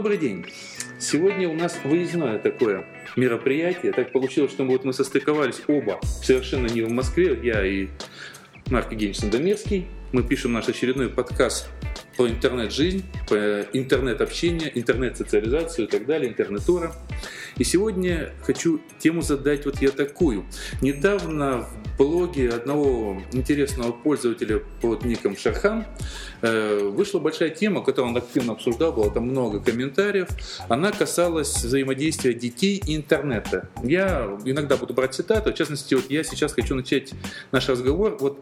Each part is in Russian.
Добрый день. Сегодня у нас выездное такое мероприятие. Так получилось, что вот мы состыковались оба совершенно не в Москве, я и Марк Евгеньевич Сандомирский. Мы пишем наш очередной подкаст про интернет-жизнь, про интернет-общение, интернет-социализацию и так далее, интернет-тура. И сегодня хочу тему задать вот я такую. Недавно в блоге одного интересного пользователя под ником Шархан э, вышла большая тема, которую он активно обсуждал, было там много комментариев. Она касалась взаимодействия детей и интернета. Я иногда буду брать цитату, в частности, вот я сейчас хочу начать наш разговор вот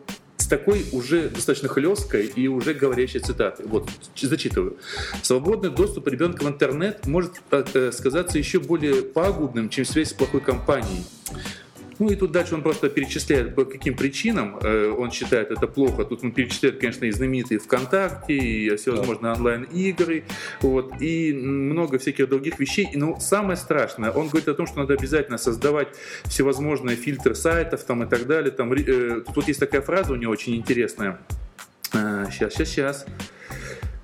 такой уже достаточно хлесткой и уже говорящей цитаты. Вот, зачитываю. Свободный доступ ребенка в интернет может э, сказаться еще более пагубным, чем связь с плохой компанией. Ну и тут дальше он просто перечисляет, по каким причинам э, он считает это плохо. Тут он перечисляет, конечно, и знаменитые ВКонтакте, и всевозможные онлайн-игры, вот, и много всяких других вещей. Но самое страшное, он говорит о том, что надо обязательно создавать всевозможные фильтры сайтов там, и так далее. Там, э, тут вот есть такая фраза у него очень интересная. сейчас, сейчас, сейчас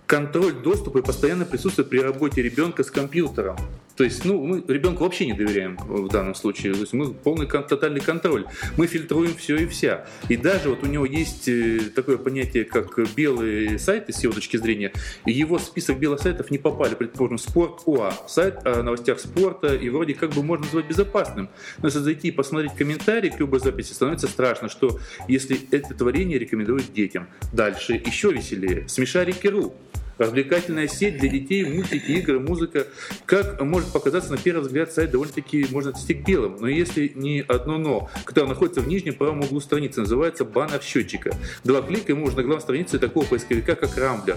контроль доступа и постоянное присутствие при работе ребенка с компьютером. То есть, ну, мы ребенку вообще не доверяем в данном случае. То есть мы полный тотальный контроль. Мы фильтруем все и вся. И даже вот у него есть э, такое понятие, как белые сайты, с его точки зрения. И его список белых сайтов не попали, предположим, Спорт УА, сайт о новостях спорта, и вроде как бы можно назвать безопасным. Но если зайти и посмотреть комментарии к любой записи, становится страшно, что если это творение рекомендуют детям. Дальше еще веселее. Смешарики.ру Развлекательная сеть для детей, мультики, игры, музыка. Как может показаться на первый взгляд сайт довольно-таки можно отнести к белым, но если не одно но, которое находится в нижнем правом углу страницы, называется баннер счетчика. Два клика и можно на главной странице такого поисковика, как Рамблер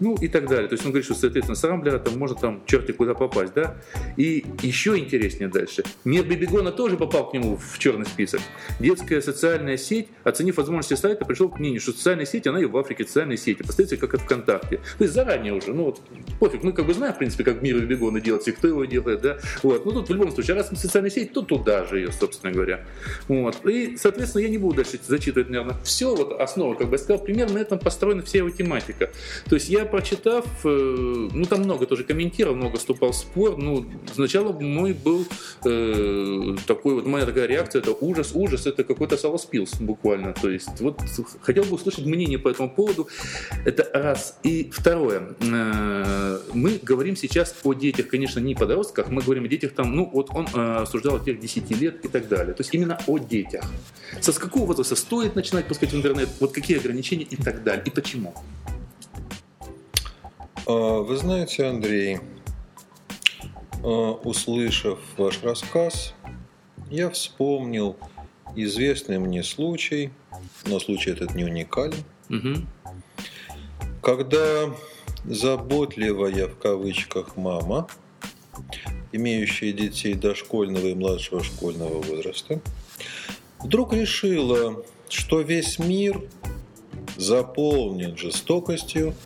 ну и так далее. То есть он говорит, что, соответственно, с Рамблера там можно там черти куда попасть, да. И еще интереснее дальше. Мир Бибигона тоже попал к нему в черный список. Детская социальная сеть, оценив возможности сайта, пришел к мнению, что социальная сеть, она и в Африке социальные сети, поставите как от ВКонтакте. То есть заранее уже, ну вот, пофиг, мы как бы знаем, в принципе, как мир Бибигона делается, и кто его делает, да. Вот, ну тут в любом случае, раз мы социальная сеть, то туда же ее, собственно говоря. Вот. И, соответственно, я не буду дальше зачитывать, наверное, все, вот основа, как бы я сказал, примерно на этом построена вся его тематика. То есть я прочитав, э, ну там много тоже комментировал, много вступал в спор. Ну, сначала мой был э, такой вот, моя такая реакция, это ужас, ужас, это какой-то салоспилс буквально. То есть вот хотел бы услышать мнение по этому поводу. Это раз. И второе. Э, мы говорим сейчас о детях, конечно, не подростках, мы говорим о детях там, ну вот он э, осуждал тех 10 лет и так далее. То есть именно о детях. Со с какого возраста стоит начинать пускать в интернет, вот какие ограничения и так далее, и почему? А, вы знаете, Андрей, а, услышав ваш рассказ, я вспомнил известный мне случай, но случай этот не уникален, угу. когда заботливая в кавычках мама, имеющая детей дошкольного и младшего школьного возраста, вдруг решила, что весь мир заполнен жестокостью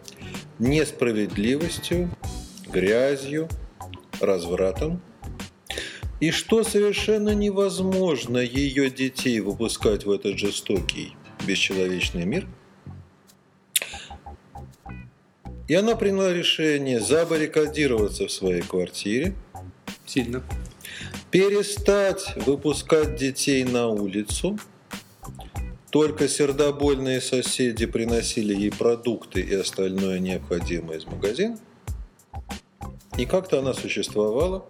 несправедливостью, грязью, развратом, и что совершенно невозможно ее детей выпускать в этот жестокий, бесчеловечный мир. И она приняла решение забаррикадироваться в своей квартире. Сильно. Перестать выпускать детей на улицу – только сердобольные соседи приносили ей продукты и остальное необходимое из магазина. И как-то она существовала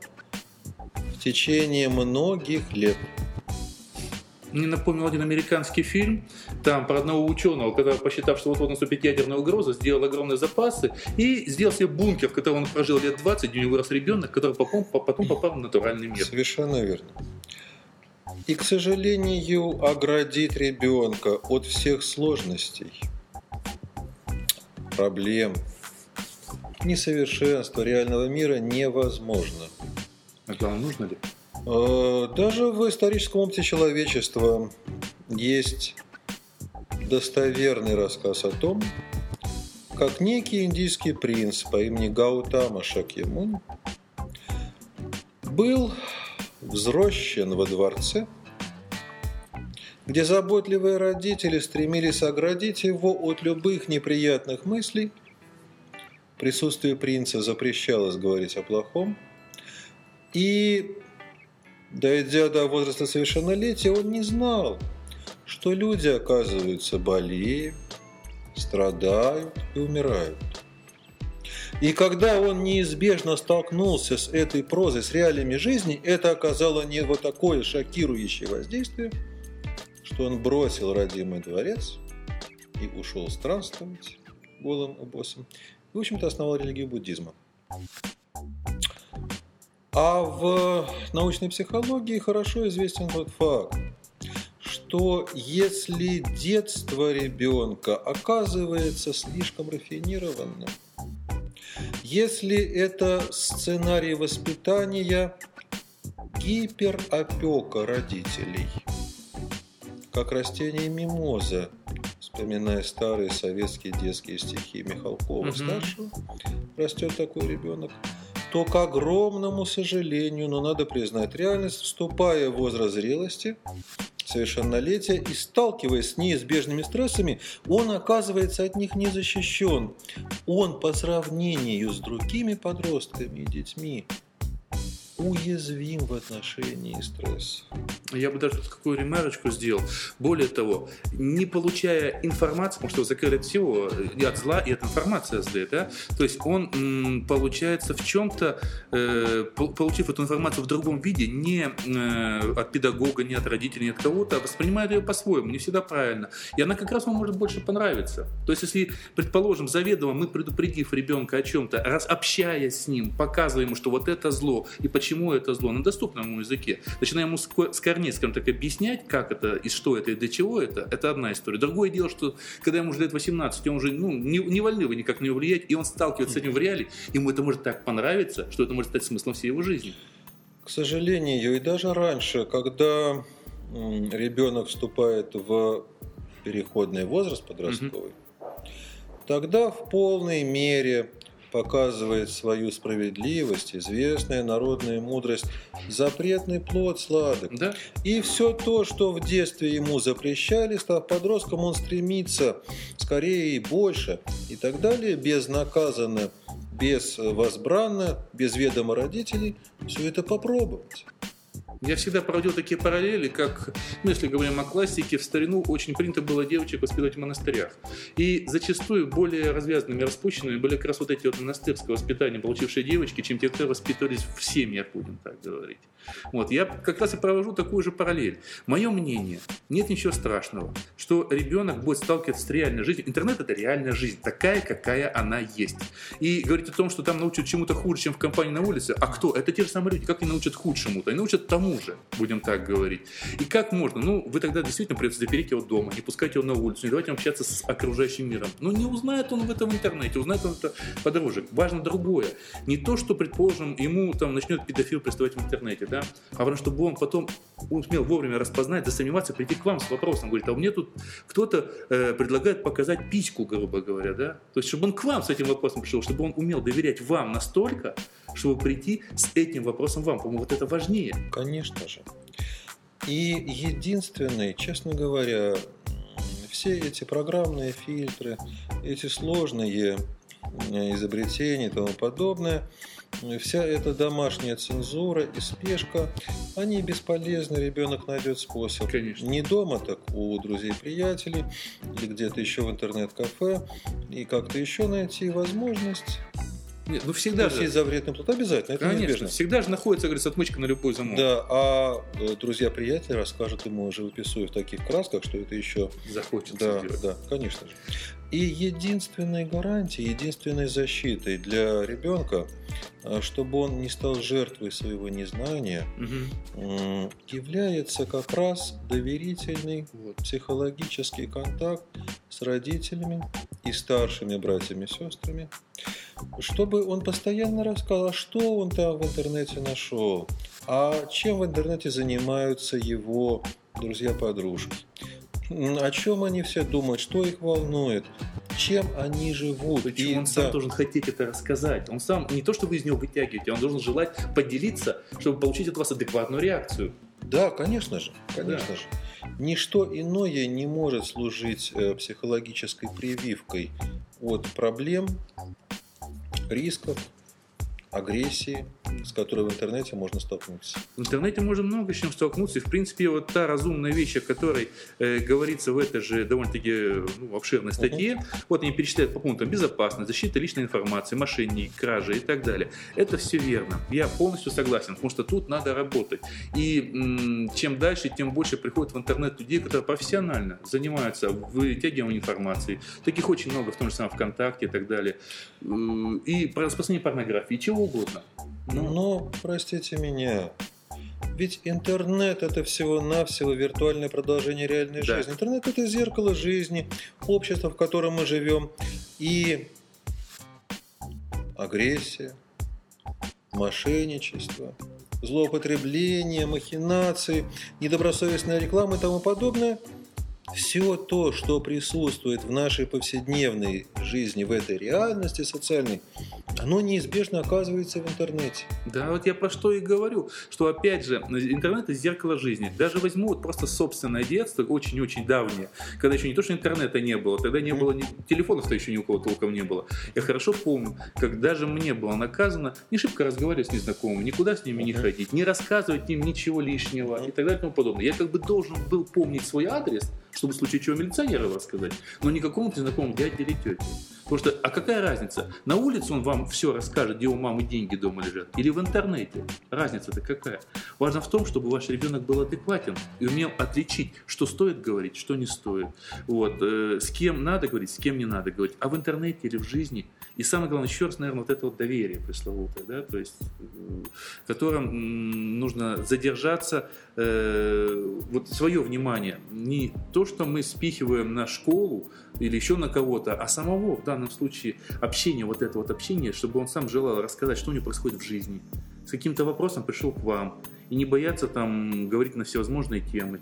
в течение многих лет. Мне напомнил один американский фильм, там про одного ученого, который, посчитав, что вот-вот наступит ядерная угроза, сделал огромные запасы и сделал себе бункер, в котором он прожил лет 20, где у него вырос ребенок, который потом, потом попал в натуральный мир. Совершенно верно. И, к сожалению, оградить ребенка от всех сложностей, проблем, несовершенства реального мира невозможно. Это вам нужно ли? Э, даже в историческом опыте человечества есть достоверный рассказ о том, как некий индийский принц по имени Гаутама Шакьямун был взрощен во дворце, где заботливые родители стремились оградить его от любых неприятных мыслей в присутствии принца запрещалось говорить о плохом. И, дойдя до возраста совершеннолетия, он не знал, что люди, оказывается, болеют, страдают и умирают. И когда он неизбежно столкнулся с этой прозой, с реалиями жизни, это оказало не вот такое шокирующее воздействие, что он бросил родимый дворец и ушел странствовать голым и босым. И, в общем-то, основал религию буддизма. А в научной психологии хорошо известен тот факт, что если детство ребенка оказывается слишком рафинированным, если это сценарий воспитания гиперопека родителей, как растение мимоза, вспоминая старые советские детские стихи Михалкова старшего, растет такой ребенок, то, к огромному сожалению, но надо признать реальность, вступая в возраст зрелости, совершеннолетия и сталкиваясь с неизбежными стрессами, он оказывается от них не защищен. Он по сравнению с другими подростками и детьми уязвим в отношении стресса. Я бы даже тут какую ремарочку сделал. Более того, не получая информацию, потому что закрыли от всего, и от зла, и от информации зле, да? То есть он, м, получается, в чем-то, э, получив эту информацию в другом виде, не э, от педагога, не от родителей, не от кого-то, а воспринимает ее по-своему, не всегда правильно. И она как раз вам может больше понравиться. То есть если, предположим, заведомо мы, предупредив ребенка о чем-то, раз общаясь с ним, показывая ему, что вот это зло, и почему почему это зло на доступном языке. Начинаем ему с корней, скажем так, объяснять, как это, и что это, и для чего это, это одна история. Другое дело, что когда ему уже лет 18, он уже ну, не, не вольны вы никак него влиять, и он сталкивается с этим в реале, ему это может так понравиться, что это может стать смыслом всей его жизни. К сожалению, и даже раньше, когда ребенок вступает в переходный возраст подростковый, угу. тогда в полной мере показывает свою справедливость, известная народная мудрость, запретный плод сладок. Да? И все то, что в детстве ему запрещали, став подростком, он стремится скорее и больше и так далее, безнаказанно, без возбранно, без ведома родителей, все это попробовать. Я всегда проводил такие параллели, как, ну, если говорим о классике, в старину очень принято было девочек воспитывать в монастырях. И зачастую более развязанными, распущенными были как раз вот эти вот монастырское воспитание, получившие девочки, чем те, кто воспитывались в семьях, будем так говорить. Вот, я как раз и провожу такую же параллель. Мое мнение, нет ничего страшного, что ребенок будет сталкиваться с реальной жизнью. Интернет это реальная жизнь, такая, какая она есть. И говорить о том, что там научат чему-то хуже, чем в компании на улице, а кто? Это те же самые люди, как они научат худшему-то? Они научат тому же, будем так говорить. И как можно? Ну, вы тогда действительно придется запереть его дома, не пускать его на улицу, не давать ему общаться с окружающим миром. Но не узнает он в этом интернете, узнает он это подороже. Важно другое. Не то, что, предположим, ему там начнет педофил приставать в интернете, да, а потому чтобы он потом умел вовремя распознать, засомневаться, прийти к вам с вопросом, говорит, а меня тут кто-то э, предлагает показать письку, грубо говоря, да, то есть чтобы он к вам с этим вопросом пришел, чтобы он умел доверять вам настолько, чтобы прийти с этим вопросом вам, по-моему, вот это важнее. Конечно же. И единственный, честно говоря, все эти программные фильтры, эти сложные изобретения и тому подобное, вся эта домашняя цензура и спешка, они бесполезны, ребенок найдет способ. Конечно. Не дома, так у друзей-приятелей или где-то еще в интернет-кафе, и как-то еще найти возможность нет, ну всегда же. запретный плод обязательно, это Конечно, неизбежно. всегда же находится, говорится, отмычка на любой замок. Да, а э, друзья-приятели расскажут ему, живописуя в таких красках, что это еще... Захочется да, делать. Да, конечно же. И единственной гарантией, единственной защитой для ребенка, э, чтобы он не стал жертвой своего незнания, угу. является как раз доверительный вот, психологический контакт с родителями и старшими братьями и сестрами, чтобы он постоянно рассказал, а что он там в интернете нашел, а чем в интернете занимаются его друзья-подружки, о чем они все думают, что их волнует, чем они живут. Причем и он сам должен хотеть это рассказать. Он сам не то, что вы из него вытягиваете, он должен желать поделиться, чтобы получить от вас адекватную реакцию. Да, конечно же, конечно да. же. Ничто иное не может служить э, психологической прививкой от проблем, рисков, агрессии, с которой в интернете можно столкнуться. В интернете можно много с чем столкнуться. И, в принципе, вот та разумная вещь, о которой э, говорится в этой же довольно-таки ну, обширной статье, uh-huh. вот они перечисляют по пунктам безопасность, защита личной информации, мошенники, кражи и так далее. Это все верно. Я полностью согласен, потому что тут надо работать. И м- чем дальше, тем больше приходит в интернет людей, которые профессионально занимаются вытягиванием информации. Таких очень много, в том же самом ВКонтакте и так далее. И распространение порнографии, чего угодно. Ну, Но, простите меня, ведь интернет это всего-навсего виртуальное продолжение реальной да. жизни. Интернет это зеркало жизни, общество, в котором мы живем. И агрессия, мошенничество, злоупотребление, махинации, недобросовестная реклама и тому подобное – все то, что присутствует в нашей повседневной жизни, в этой реальности социальной, оно неизбежно оказывается в интернете. Да, вот я про что и говорю, что опять же, интернет это зеркало жизни. Даже возьму вот просто собственное детство, очень-очень давнее, когда еще не то, что интернета не было, тогда не было, ни, телефонов-то еще ни у кого толком не было. Я хорошо помню, как даже мне было наказано не шибко разговаривать с незнакомыми, никуда с ними не ходить, не рассказывать им ничего лишнего и так далее и тому подобное. Я как бы должен был помнить свой адрес, чтобы в случае чего милиционера рассказать, но не какому-то знакомому дяде или тете. Потому что, а какая разница? На улице он вам все расскажет, где у мамы деньги дома лежат, или в интернете. Разница-то какая? Важно в том, чтобы ваш ребенок был адекватен и умел отличить, что стоит говорить, что не стоит. Вот, э, с кем надо говорить, с кем не надо говорить. А в интернете или в жизни. И самое главное, еще раз, наверное, вот это вот доверие пресловутое, да, то есть, э, в котором нужно задержаться, э, вот свое внимание, не то, что мы спихиваем на школу, или еще на кого-то, а самого в данном случае общение, вот это вот общение, чтобы он сам желал рассказать, что у него происходит в жизни. С каким-то вопросом пришел к вам. И не бояться там говорить на всевозможные темы.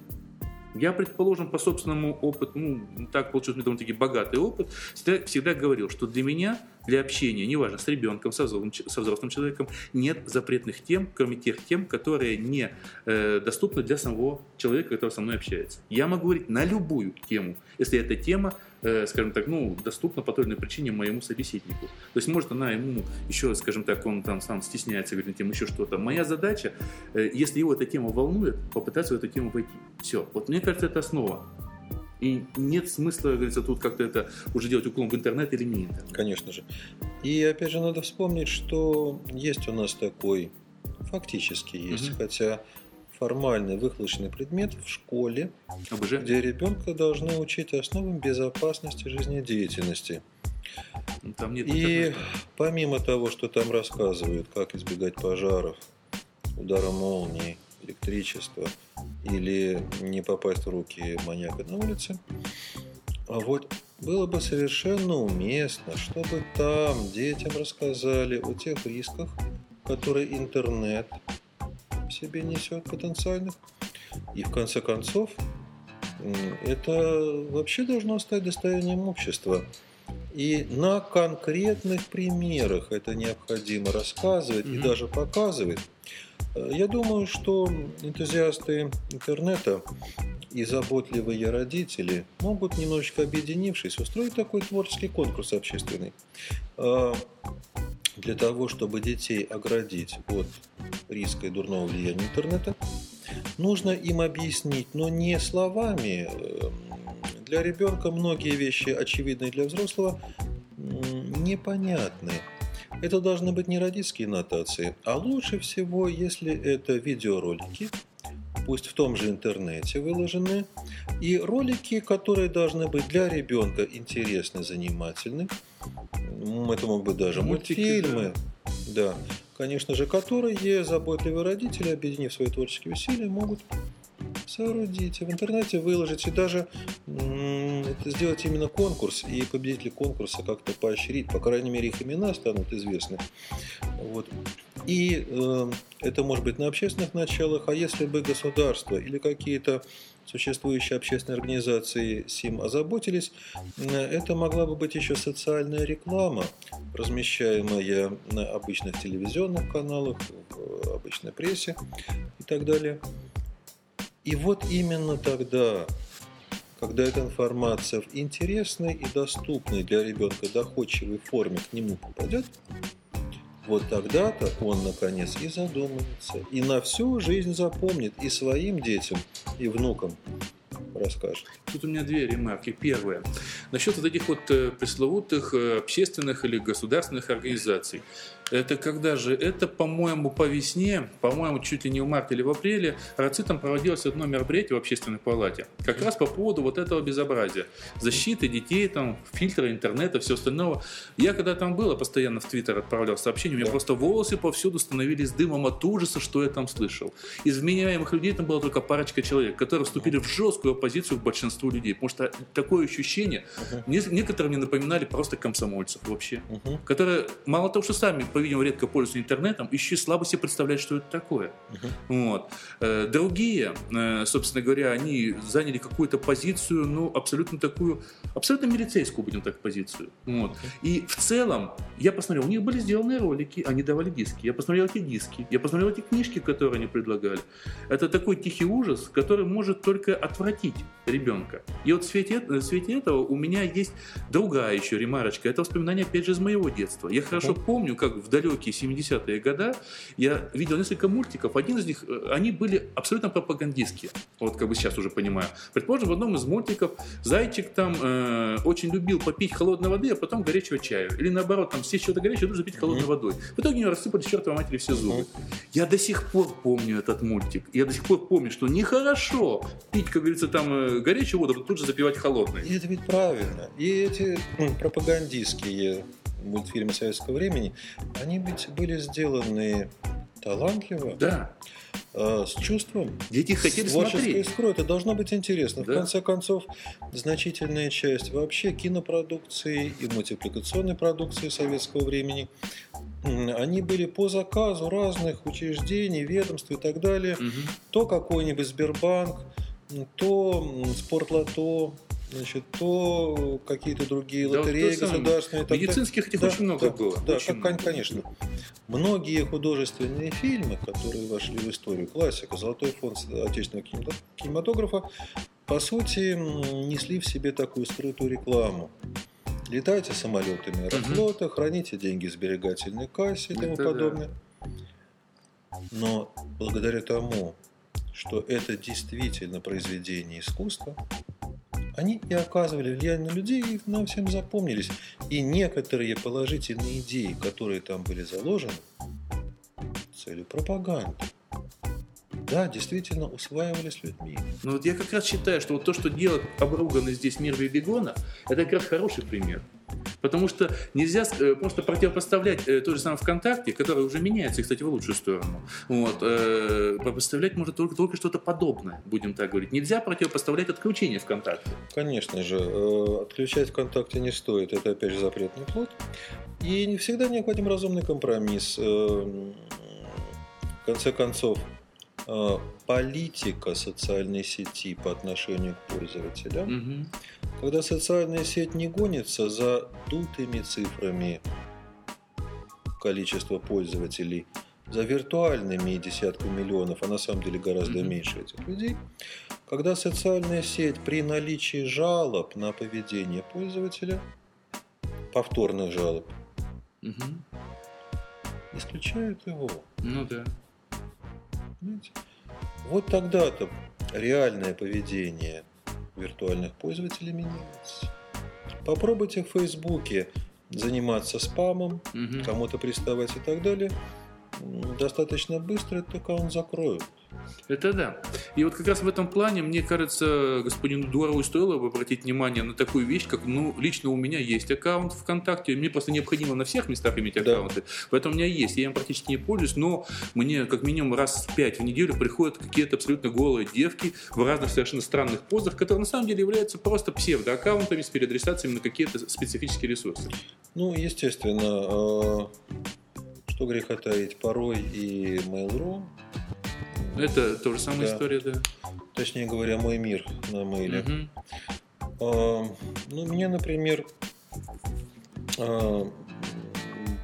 Я, предположим, по собственному опыту, ну, так получился довольно-таки богатый опыт, всегда, всегда говорил, что для меня, для общения, неважно, с ребенком, со взрослым, со взрослым человеком, нет запретных тем, кроме тех тем, которые не э, доступны для самого человека, который со мной общается. Я могу говорить на любую тему, если эта тема скажем так, ну, доступна по той или иной причине моему собеседнику. То есть, может, она ему еще, скажем так, он там сам стесняется, говорит на тему еще что-то. Моя задача, э, если его эта тема волнует, попытаться в эту тему войти. Все. Вот мне кажется, это основа. И нет смысла, говорится, тут как-то это уже делать уклон в интернет или не интернет. Конечно же. И опять же надо вспомнить, что есть у нас такой, фактически есть, угу. хотя формальный выхлочный предмет в школе, ОБЖ. где ребенка должны учить основам безопасности жизнедеятельности. Ну, там нет И помимо того, что там рассказывают, как избегать пожаров, удара молнии, электричества или не попасть в руки маньяка на улице, а вот было бы совершенно уместно, чтобы там детям рассказали о тех рисках, которые интернет себе несет потенциальных. И в конце концов, это вообще должно стать достоянием общества. И на конкретных примерах это необходимо рассказывать mm-hmm. и даже показывать. Я думаю, что энтузиасты интернета и заботливые родители могут, немножечко объединившись, устроить такой творческий конкурс общественный. А, для того, чтобы детей оградить от риска и дурного влияния интернета, нужно им объяснить, но не словами. Эм, для ребенка многие вещи, очевидные для взрослого, непонятны. Это должны быть не родительские нотации, а лучше всего, если это видеоролики, пусть в том же интернете выложены, и ролики, которые должны быть для ребенка интересны, занимательны. Это могут быть даже Мультики, мультфильмы. Да. да. Конечно же, которые заботливые родители, объединив свои творческие усилия, могут соорудить, в интернете выложить и даже сделать именно конкурс и победители конкурса как-то поощрить, по крайней мере их имена станут известны. Вот. И э, это может быть на общественных началах, а если бы государство или какие-то существующие общественные организации СИМ озаботились, э, это могла бы быть еще социальная реклама, размещаемая на обычных телевизионных каналах, в обычной прессе и так далее. И вот именно тогда, когда эта информация в интересной и доступной для ребенка доходчивой форме к нему попадет, Вот тогда-то он, наконец, и задумается, и на всю жизнь запомнит и своим детям, и внукам расскажет. Тут у меня две ремарки. Первая. Насчет вот этих вот э, пресловутых э, общественных или государственных организаций. Это когда же? Это, по-моему, по весне, по-моему, чуть ли не в марте или в апреле, РАЦИТом проводилось одно мероприятие в общественной палате. Как раз по поводу вот этого безобразия. Защиты детей, там, фильтры интернета, все остального. Я когда там был, постоянно в Твиттер отправлял сообщения, у меня да. просто волосы повсюду становились дымом от ужаса, что я там слышал. Из вменяемых людей там было только парочка человек, которые вступили в жесткую оппозицию к большинству людей. Потому что такое ощущение, uh-huh. некоторые мне напоминали просто комсомольцев вообще, uh-huh. которые мало того, что сами по-видимому, редко пользуются интернетом, еще и слабо себе представляют, что это такое. Uh-huh. Вот. Э, другие, э, собственно говоря, они заняли какую-то позицию, ну, абсолютно такую, абсолютно милицейскую, будем так, позицию. Вот. И в целом, я посмотрел, у них были сделаны ролики, они давали диски. Я посмотрел эти диски, я посмотрел эти книжки, которые они предлагали. Это такой тихий ужас, который может только отвратить ребенка. И вот в свете, в свете этого у меня есть другая еще ремарочка. Это воспоминание, опять же, из моего детства. Я хорошо помню, как в далекие 70-е годы я видел несколько мультиков. Один из них, э, они были абсолютно пропагандистские. Вот как бы сейчас уже понимаю. Предположим, в одном из мультиков зайчик там э, очень любил попить холодной воды, а потом горячего чая. Или наоборот, там съесть что-то горячее, нужно пить холодной водой. В итоге у него рассыпались чертовой матери все зубы. Я до сих пор помню этот мультик. Я до сих пор помню, что нехорошо пить, как говорится, там э, горячую воду, а тут же запивать холодной. И это ведь правильно. И эти пропагандистские мультфильмы советского времени, они ведь были сделаны талантливо. Да. Э, с чувством. Дети хотели с смотреть. искрой. Это должно быть интересно. Да. В конце концов, значительная часть вообще кинопродукции и мультипликационной продукции советского времени они были по заказу разных учреждений, ведомств и так далее. Угу. То какой-нибудь Сбербанк, то Спортлото, значит, то какие-то другие да, лотереи государственные. Медицинских этих да, очень много да, было. Да, очень как, много. конечно. Многие художественные фильмы, которые вошли в историю, классика, золотой фонд отечественного кинематографа, по сути, несли в себе такую скрытую рекламу. Летайте самолетами аэрофлота, угу. храните деньги в сберегательной кассе и тому это подобное. Да. Но благодаря тому, что это действительно произведение искусства, они и оказывали влияние на людей, и нам всем запомнились. И некоторые положительные идеи, которые там были заложены, целью пропаганды, да, действительно усваивались людьми. Ну вот я как раз считаю, что вот то, что делает обруганный здесь мир Бибигона, это как раз хороший пример. Потому что нельзя э, просто противопоставлять э, то же самое ВКонтакте, который уже меняется, кстати, в лучшую сторону. Вот, э, противопоставлять может только, только что-то подобное, будем так говорить. Нельзя противопоставлять отключение ВКонтакте. Конечно же, отключать ВКонтакте не стоит, это опять же запретный плод. И не всегда необходим разумный компромисс. В конце концов, политика социальной сети по отношению к пользователям угу когда социальная сеть не гонится за дутыми цифрами количества пользователей, за виртуальными десятками миллионов, а на самом деле гораздо mm-hmm. меньше этих людей, когда социальная сеть при наличии жалоб на поведение пользователя, повторных жалоб, mm-hmm. исключают его. Ну да. Понимаете? Вот тогда-то реальное поведение виртуальных пользователей меняется. Попробуйте в Фейсбуке заниматься спамом, угу. кому-то приставать и так далее. Достаточно быстро этот аккаунт закроют. Это да. И вот как раз в этом плане, мне кажется, господину Дурову стоило бы обратить внимание на такую вещь, как, ну, лично у меня есть аккаунт ВКонтакте, мне просто необходимо на всех местах иметь аккаунты, да. поэтому у меня есть, я им практически не пользуюсь, но мне как минимум раз в пять в неделю приходят какие-то абсолютно голые девки в разных совершенно странных позах, которые на самом деле являются просто псевдоаккаунтами с переадресациями на какие-то специфические ресурсы. Ну, естественно, а, что греха таить, порой и Mail.ru это тоже самая да. история, да. Точнее говоря, мой мир на мейле. Угу. А, ну, меня, например, а,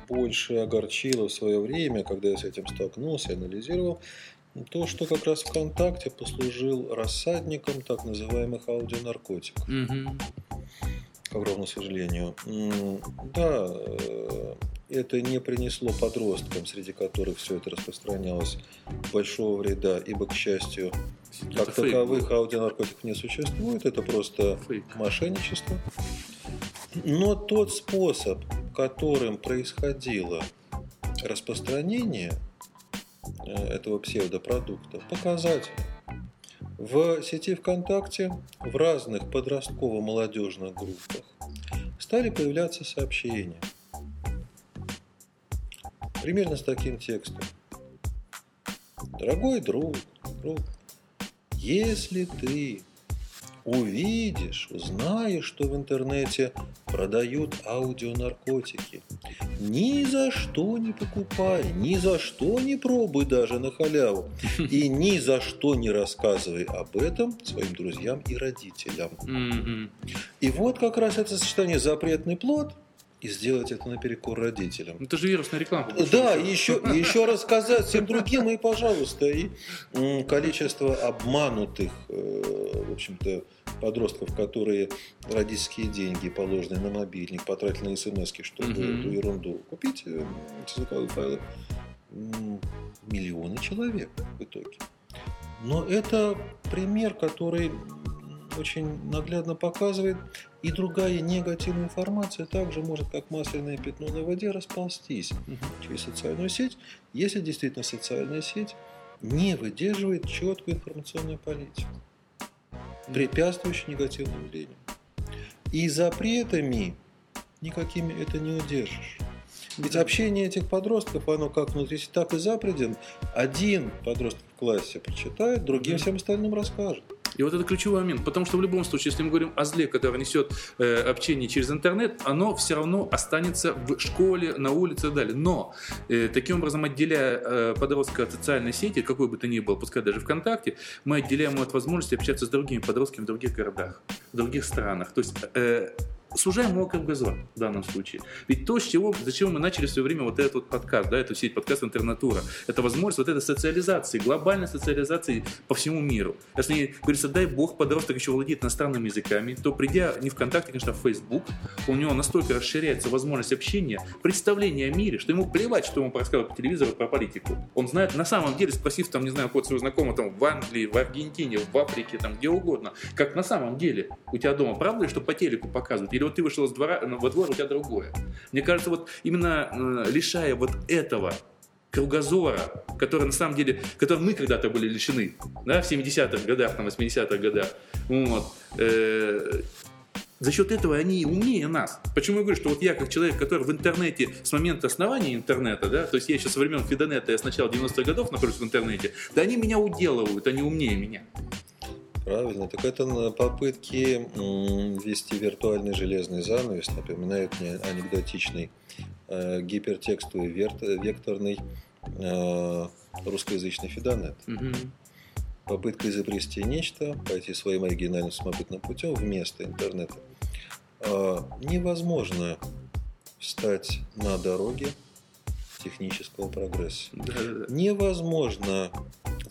больше огорчило в свое время, когда я с этим столкнулся, анализировал, то, что как раз ВКонтакте послужил рассадником так называемых аудионаркотиков. Угу. К огромному сожалению. Да, э, это не принесло подросткам, среди которых все это распространялось, большого вреда, ибо, к счастью, Это как фейк таковых аудионаркотиков не существует, это просто Фейк. мошенничество. Но тот способ, которым происходило распространение э, этого псевдопродукта, показательный. В сети ВКонтакте в разных подростково-молодежных группах стали появляться сообщения. Примерно с таким текстом. Дорогой друг, друг, если ты увидишь, узнаешь, что в интернете продают аудионаркотики, ни за что не покупай, ни за что не пробуй даже на халяву. И ни за что не рассказывай об этом своим друзьям и родителям. Мгм. И вот как раз это сочетание запретный плод и сделать это наперекор родителям. Ну, Это же вирусная реклама. Да, и еще, еще рассказать всем другим, и, пожалуйста, и количество обманутых, э, в общем-то, подростков, которые родительские деньги, положенные на мобильник, потратили на смс чтобы Мгм. эту ерунду купить, э, эти звуковые файлы, миллионы человек в итоге. Но это пример, который очень наглядно показывает, и другая негативная информация также может, как масляное пятно на воде, расползтись Мгм. через социальную сеть, если действительно социальная сеть не выдерживает четкую информационную политику, препятствующую негативным явлениям. И запретами никакими это не удержишь. Ведь общение этих подростков, оно как внутри, так и за пределами. Один подросток в классе прочитает, другим всем остальным расскажет. И вот это ключевой момент, потому что в любом случае, если мы говорим о зле, которое несет э, общение через интернет, оно все равно останется в школе, на улице и так далее. Но э, таким образом, отделяя э, подростка от социальной сети, какой бы то ни был, пускай даже ВКонтакте, мы отделяем его от возможности общаться с другими подростками в других городах, в других странах. То есть э, сужаем его кругозор в данном случае. Ведь то, с чего, зачем мы начали в свое время вот этот вот подкаст, да, эту сеть подкаст интернатура, это возможность вот этой социализации, глобальной социализации по всему миру. Если, говорится, дай бог, подросток еще владеет иностранными языками, то придя не ВКонтакте, конечно, в Facebook, у него настолько расширяется возможность общения, представления о мире, что ему плевать, что ему рассказывают по телевизору про политику. Он знает на самом деле, спросив там, не знаю, кого своего знакомого там в Англии, в Аргентине, в Африке, там где угодно, как на самом деле у тебя дома, правда ли, что по телеку показывают? Или вот ты вышел из двора, ну, во двор, у тебя другое. Мне кажется, вот именно э, лишая вот этого кругозора, который на самом деле, которым мы когда-то были лишены, да, в 70-х годах, на 80-х годах, вот, э, за счет этого они умнее нас. Почему я говорю, что вот я как человек, который в интернете с момента основания интернета, да, то есть я еще со времен Фидонета, я с начала 90-х годов нахожусь в интернете, да они меня уделывают, они умнее меня. Правильно. Так это попытки ввести виртуальный железный занавес напоминает мне анекдотичный э, гипертекстовый векторный э, русскоязычный фидонет. Мгм. Попытка изобрести нечто, пойти своим оригинальным самобытным путем вместо интернета. А, невозможно встать на дороге технического прогресса. Да-да-да. Невозможно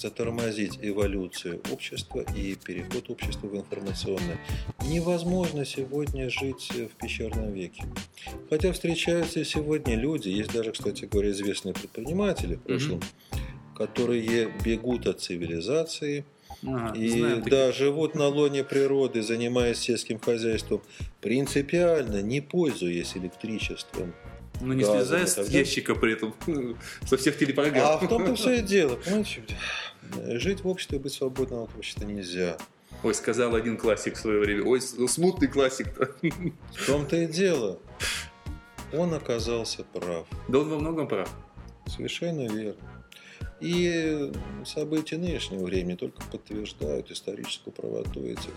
затормозить эволюцию общества и переход общества в информационное. Невозможно сегодня жить в пещерном веке. Хотя встречаются сегодня люди, есть даже, кстати говоря, известные предприниматели в прошлом, которые бегут от цивилизации Ага, и знаем да, живут на лоне природы, занимаясь сельским хозяйством, принципиально не пользуясь электричеством. Но не газом слезая и с далее. ящика при этом со всех телепрограмм. А в том-то все и дело. Понимаете, жить в обществе и быть свободным от общества нельзя. Ой, сказал один классик в свое время. Ой, смутный классик. В том-то и дело. Он оказался прав. Да он во многом прав. Совершенно верно. И события нынешнего времени только подтверждают историческую правоту этих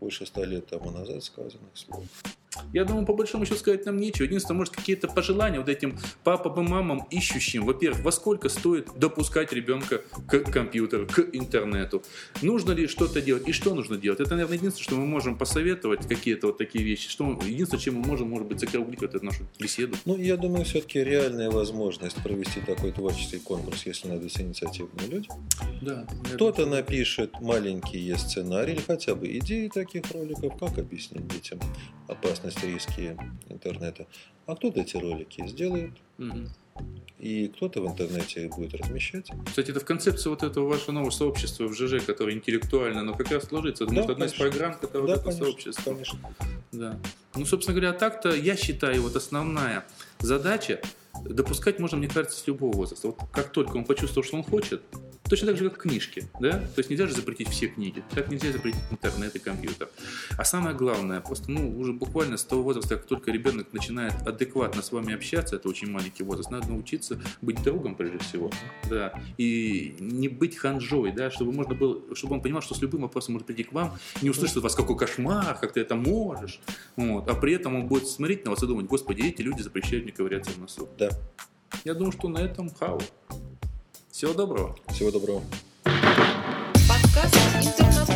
больше ста лет тому назад сказанных слов. Я думаю, по большому счету сказать нам нечего. Единственное, может, какие-то пожелания вот этим папам и мамам, ищущим, во-первых, во сколько стоит допускать ребенка к компьютеру, к интернету. Нужно ли что-то делать и что нужно делать? Это, наверное, единственное, что мы можем посоветовать, какие-то вот такие вещи. Что единственное, чем мы можем, может быть, закруглить вот эту нашу беседу. Ну, я думаю, все-таки реальная возможность провести такой творческий конкурс, если найдутся инициативные люди. Да. Кто-то напишет маленькие сценарии или хотя бы идеи таких роликов, как объяснить детям опасность безопасности риски интернета. А кто-то эти ролики сделает, и кто-то в интернете их будет размещать. Кстати, это в концепции вот этого вашего нового сообщества в ЖЖ, которое интеллектуально, но как раз ложится, потому Да, что одна из программ, которая да, вот это конечно, сообщество. конечно. Да. Ну, собственно говоря, так-то я считаю, вот основная задача допускать можно, мне кажется, с любого возраста. Вот как только он почувствовал, что он хочет, точно так же, как книжки, да? То есть нельзя же запретить все книги, так нельзя запретить интернет и компьютер. А самое главное, просто, ну, уже буквально с того возраста, как только ребенок начинает адекватно с вами общаться, это очень маленький возраст, надо научиться быть другом прежде всего, да, и не быть ханжой, да, чтобы можно было, чтобы он понимал, что с любым вопросом может прийти к вам, не услышать от вас, какой кошмар, как ты это можешь, вот, а при этом он будет смотреть на вас и думать, господи, эти люди запрещают мне ковыряться в носу. Да. Я думаю, что на этом хау. Всего доброго. Всего доброго. Подкаст «Интернет